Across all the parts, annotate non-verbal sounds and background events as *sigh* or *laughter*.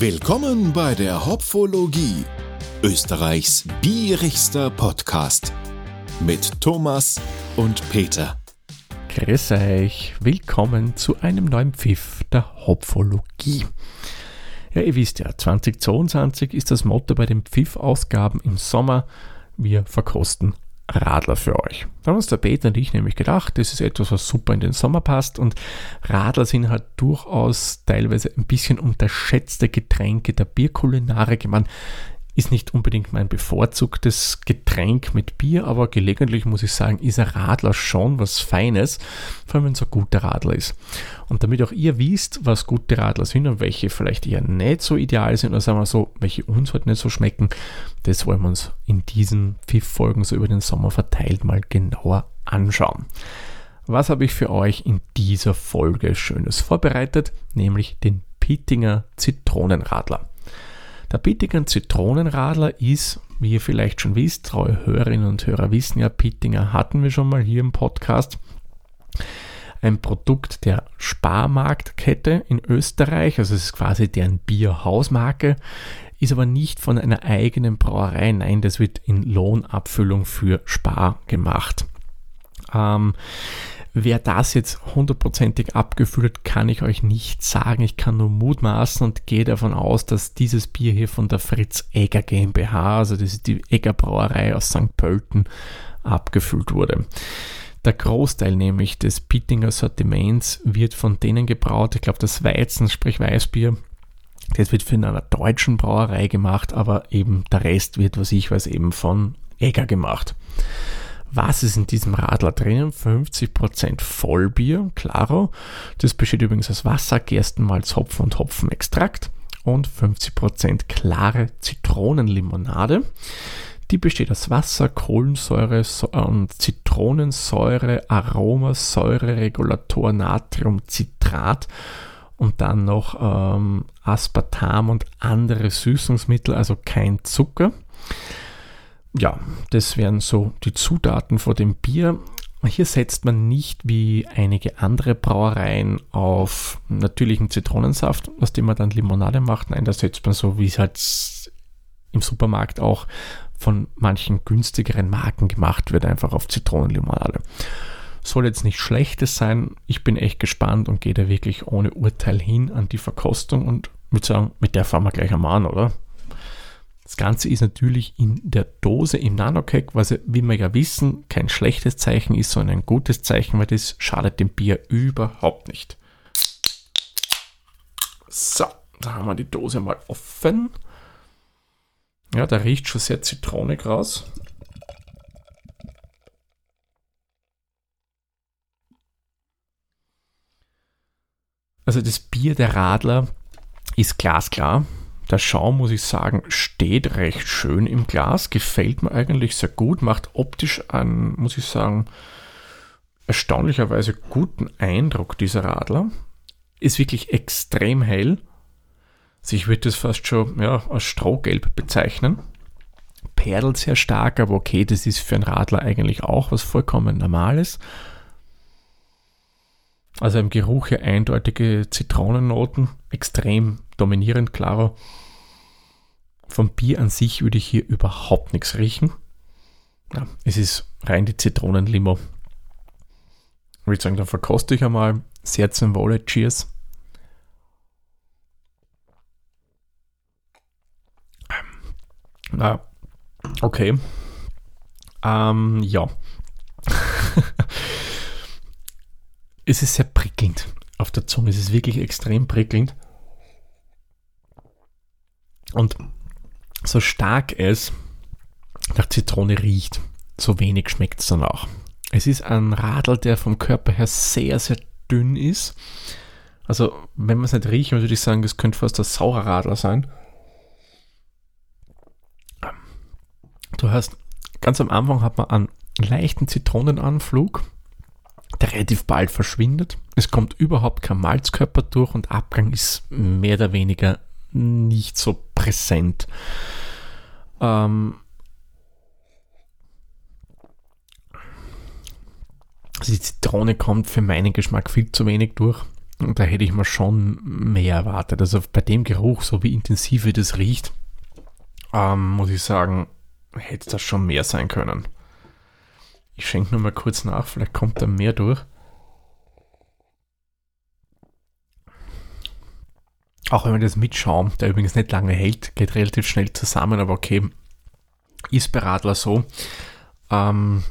Willkommen bei der Hopfologie, Österreichs bierigster Podcast mit Thomas und Peter. Grüß euch, willkommen zu einem neuen Pfiff der Hopfologie. Ja, ihr wisst ja, 2022 ist das Motto bei den Pfiff-Ausgaben im Sommer. Wir verkosten Radler für euch. Da haben uns der Peter und ich nämlich gedacht, das ist etwas, was super in den Sommer passt und Radler sind halt durchaus teilweise ein bisschen unterschätzte Getränke der Bierkulinarik. Ich meine, ist nicht unbedingt mein bevorzugtes Getränk mit Bier, aber gelegentlich muss ich sagen, ist ein Radler schon was Feines, vor allem wenn es ein guter Radler ist. Und damit auch ihr wisst, was gute Radler sind und welche vielleicht eher nicht so ideal sind, oder sagen wir so, welche uns halt nicht so schmecken, das wollen wir uns in diesen Pfiff-Folgen so über den Sommer verteilt mal genauer anschauen. Was habe ich für euch in dieser Folge Schönes vorbereitet? Nämlich den Pittinger Zitronenradler. Der Pittinger Zitronenradler ist, wie ihr vielleicht schon wisst, treue Hörerinnen und Hörer wissen ja, Pittinger hatten wir schon mal hier im Podcast. Ein Produkt der Sparmarktkette in Österreich, also es ist quasi deren Bierhausmarke, ist aber nicht von einer eigenen Brauerei. Nein, das wird in Lohnabfüllung für Spar gemacht. Ähm, Wer das jetzt hundertprozentig abgefüllt, kann ich euch nicht sagen. Ich kann nur mutmaßen und gehe davon aus, dass dieses Bier hier von der Fritz Egger GmbH, also das ist die Egger Brauerei aus St. Pölten, abgefüllt wurde. Der Großteil nämlich des Pittinger Sortiments wird von denen gebraut. Ich glaube, das Weizen, sprich Weißbier, das wird von einer deutschen Brauerei gemacht, aber eben der Rest wird, was ich weiß, eben von Egger gemacht. Was ist in diesem Radler drinnen? 50% Vollbier, Claro. Das besteht übrigens aus Wasser, Gerstenmalz, Hopfen und Hopfenextrakt und 50% klare Zitronenlimonade. Die besteht aus Wasser, Kohlensäure und Zitronensäure, Aroma, Säureregulator, Natriumcitrat und dann noch ähm, Aspartam und andere Süßungsmittel, also kein Zucker ja, das wären so die Zutaten vor dem Bier. Hier setzt man nicht wie einige andere Brauereien auf natürlichen Zitronensaft, aus dem man dann Limonade macht. Nein, da setzt man so, wie es halt im Supermarkt auch von manchen günstigeren Marken gemacht wird, einfach auf Zitronenlimonade. Soll jetzt nicht schlechtes sein. Ich bin echt gespannt und gehe da wirklich ohne Urteil hin an die Verkostung und würde sagen, mit der fahren wir gleich am an, oder? Das Ganze ist natürlich in der Dose im Nanocake, was wie wir ja wissen, kein schlechtes Zeichen ist, sondern ein gutes Zeichen, weil das schadet dem Bier überhaupt nicht. So, da haben wir die Dose mal offen. Ja, da riecht schon sehr zitronig raus. Also das Bier der Radler ist glasklar. Der Schaum, muss ich sagen, steht recht schön im Glas, gefällt mir eigentlich sehr gut, macht optisch einen, muss ich sagen, erstaunlicherweise guten Eindruck, dieser Radler. Ist wirklich extrem hell. Also ich würde das fast schon ja, als Strohgelb bezeichnen. Perlt sehr stark, aber okay, das ist für einen Radler eigentlich auch was vollkommen Normales. Also im Geruch hier eindeutige Zitronennoten, extrem dominierend, klarer. Vom Bier an sich würde ich hier überhaupt nichts riechen. Ja, es ist rein die Zitronenlimo. Ich würde sagen, dann verkoste ich einmal. Sehr zum Wohle. Cheers. Na, okay. Ähm, ja. *laughs* es ist sehr prickelnd auf der Zunge. Es ist wirklich extrem prickelnd. Und so stark es nach Zitrone riecht, so wenig schmeckt es dann auch. Es ist ein Radl, der vom Körper her sehr, sehr dünn ist. Also, wenn man es nicht riecht, würde ich sagen, das könnte fast ein saurer Radler sein. Du hast ganz am Anfang hat man einen leichten Zitronenanflug, der relativ bald verschwindet. Es kommt überhaupt kein Malzkörper durch und Abgang ist mehr oder weniger nicht so präsent. Ähm, also die Zitrone kommt für meinen Geschmack viel zu wenig durch. da hätte ich mir schon mehr erwartet. Also bei dem Geruch, so wie intensiv wie das riecht, ähm, muss ich sagen, hätte das schon mehr sein können. Ich schenke nur mal kurz nach, vielleicht kommt da mehr durch. Auch wenn man das mit Schaum, der übrigens nicht lange hält, geht relativ schnell zusammen, aber okay, ist bei Radler so, ähm,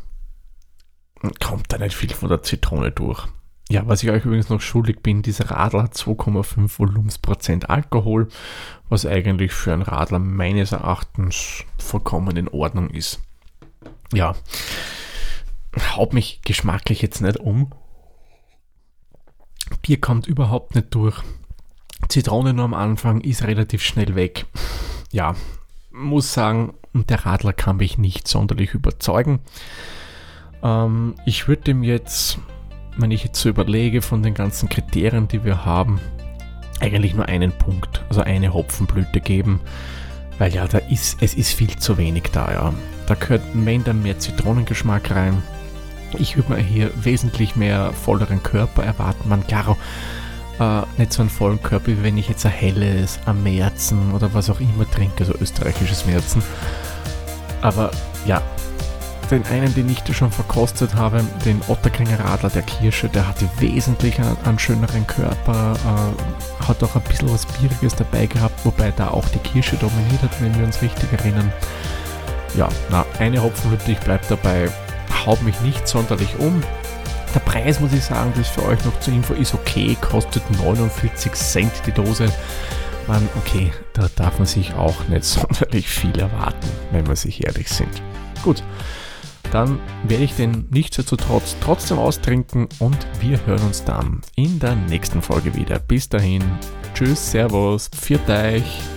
kommt da nicht viel von der Zitrone durch. Ja, was ich euch übrigens noch schuldig bin, dieser Radler hat 2,5 Volumensprozent Alkohol, was eigentlich für einen Radler meines Erachtens vollkommen in Ordnung ist. Ja, haut mich geschmacklich jetzt nicht um. Bier kommt überhaupt nicht durch. Zitrone nur am Anfang ist relativ schnell weg. Ja, muss sagen, der Radler kann mich nicht sonderlich überzeugen. Ähm, ich würde dem jetzt, wenn ich jetzt so überlege, von den ganzen Kriterien, die wir haben, eigentlich nur einen Punkt, also eine Hopfenblüte geben, weil ja, da ist, es ist viel zu wenig da, ja. Da gehört, wenn dann mehr Zitronengeschmack rein. Ich würde mir hier wesentlich mehr volleren Körper erwarten. Man, klar, äh, nicht so einen vollen Körper, wie wenn ich jetzt ein helles, ein Märzen oder was auch immer trinke, so österreichisches Märzen. Aber ja, den einen, den ich da schon verkostet habe, den Otterkringer Radler der Kirsche, der hatte wesentlich einen, einen schöneren Körper, äh, hat auch ein bisschen was Bieriges dabei gehabt, wobei da auch die Kirsche dominiert hat, wenn wir uns richtig erinnern. Ja, na, eine Hopfenhütte, ich bleibe dabei, haut mich nicht sonderlich um. Der Preis, muss ich sagen, das für euch noch zur Info ist okay, kostet 49 Cent die Dose. Man, okay, da darf man sich auch nicht *laughs* sonderlich viel erwarten, wenn wir sich ehrlich sind. Gut, dann werde ich den nichtsdestotrotz trotzdem austrinken und wir hören uns dann in der nächsten Folge wieder. Bis dahin, tschüss, servus, pfiat euch.